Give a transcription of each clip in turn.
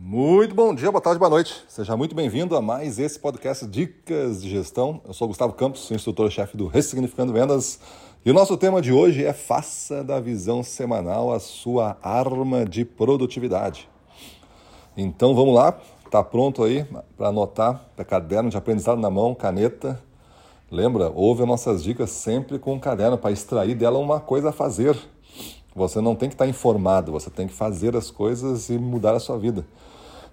Muito bom dia, boa tarde, boa noite. Seja muito bem-vindo a mais esse podcast Dicas de Gestão. Eu sou Gustavo Campos, instrutor-chefe do Ressignificando Vendas. E o nosso tema de hoje é Faça da visão semanal a sua arma de produtividade. Então vamos lá, tá pronto aí para anotar, para caderno de aprendizado na mão, caneta. Lembra, ouve as nossas dicas sempre com um caderno para extrair dela uma coisa a fazer. Você não tem que estar informado, você tem que fazer as coisas e mudar a sua vida.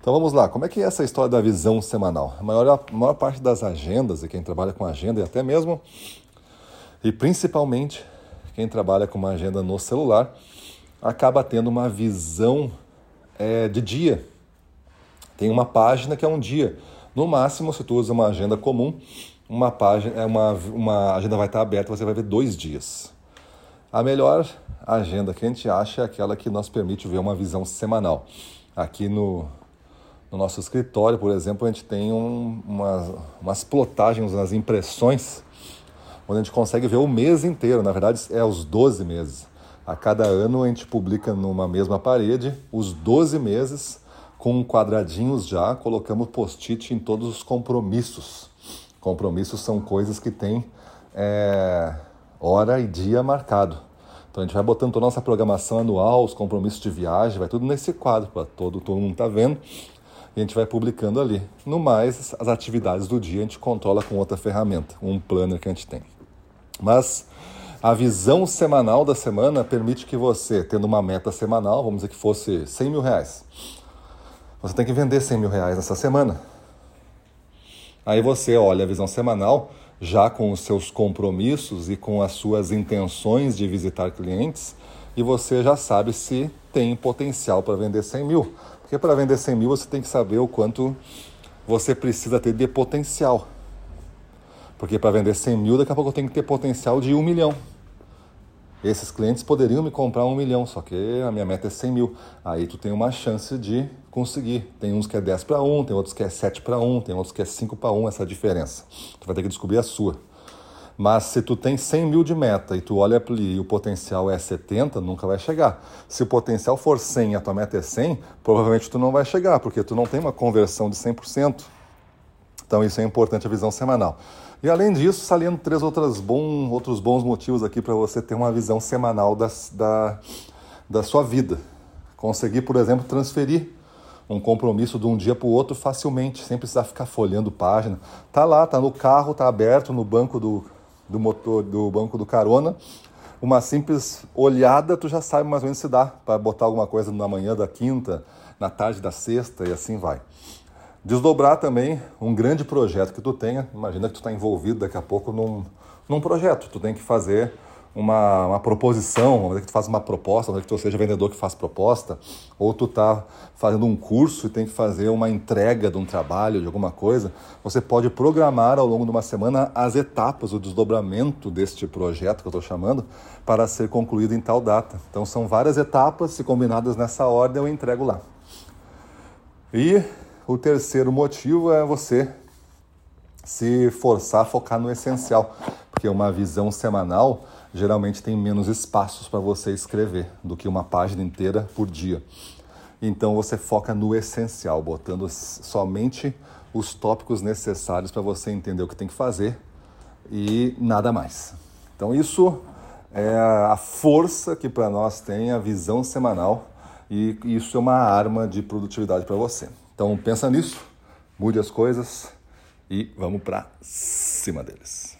Então vamos lá, como é que é essa história da visão semanal? A maior, a maior parte das agendas, e quem trabalha com agenda, e até mesmo, e principalmente quem trabalha com uma agenda no celular, acaba tendo uma visão é, de dia. Tem uma página que é um dia. No máximo, se tu usa uma agenda comum, uma página, é uma, uma agenda vai estar aberta, você vai ver dois dias. A melhor agenda que a gente acha é aquela que nos permite ver uma visão semanal. Aqui no, no nosso escritório, por exemplo, a gente tem um, umas, umas plotagens, umas impressões, onde a gente consegue ver o mês inteiro. Na verdade, é os 12 meses. A cada ano a gente publica numa mesma parede os 12 meses com quadradinhos já, colocamos post-it em todos os compromissos. Compromissos são coisas que têm é, hora e dia marcado. Então a gente vai botando toda a nossa programação anual, os compromissos de viagem, vai tudo nesse quadro para todo, todo mundo tá vendo e a gente vai publicando ali. No mais, as atividades do dia a gente controla com outra ferramenta, um planner que a gente tem. Mas a visão semanal da semana permite que você, tendo uma meta semanal, vamos dizer que fosse 100 mil reais, você tem que vender 100 mil reais nessa semana. Aí você olha a visão semanal, já com os seus compromissos e com as suas intenções de visitar clientes, e você já sabe se tem potencial para vender 100 mil. Porque para vender 100 mil você tem que saber o quanto você precisa ter de potencial. Porque para vender 100 mil, daqui a pouco eu tenho que ter potencial de 1 milhão. Esses clientes poderiam me comprar 1 milhão, só que a minha meta é 100 mil. Aí tu tem uma chance de conseguir. Tem uns que é 10 para 1, tem outros que é 7 para 1, tem outros que é 5 para 1, essa diferença. Tu vai ter que descobrir a sua. Mas se tu tem 100 mil de meta e tu olha e o potencial é 70, nunca vai chegar. Se o potencial for 100 e a tua meta é 100, provavelmente tu não vai chegar, porque tu não tem uma conversão de 100%. Então isso é importante a visão semanal. E além disso, saliendo três outras bom, outros bons motivos aqui para você ter uma visão semanal das, da, da sua vida. Conseguir, por exemplo, transferir um compromisso de um dia para o outro facilmente, sem precisar ficar folhando página. Tá lá, tá no carro, tá aberto no banco do, do motor do banco do carona, uma simples olhada tu já sabe mais ou menos se dá para botar alguma coisa na manhã da quinta, na tarde da sexta e assim vai. Desdobrar também um grande projeto que tu tenha, imagina que tu está envolvido daqui a pouco num, num projeto, tu tem que fazer uma, uma proposição, vamos dizer que tu faz uma proposta, vamos dizer que tu seja vendedor que faz proposta, ou tu está fazendo um curso e tem que fazer uma entrega de um trabalho, de alguma coisa, você pode programar ao longo de uma semana as etapas, o desdobramento deste projeto que eu estou chamando, para ser concluído em tal data. Então são várias etapas, se combinadas nessa ordem, eu entrego lá. E o terceiro motivo é você se forçar a focar no essencial, porque uma visão semanal geralmente tem menos espaços para você escrever do que uma página inteira por dia. Então você foca no essencial, botando somente os tópicos necessários para você entender o que tem que fazer e nada mais. Então isso é a força que para nós tem a visão semanal e isso é uma arma de produtividade para você. Então pensa nisso, mude as coisas e vamos para cima deles.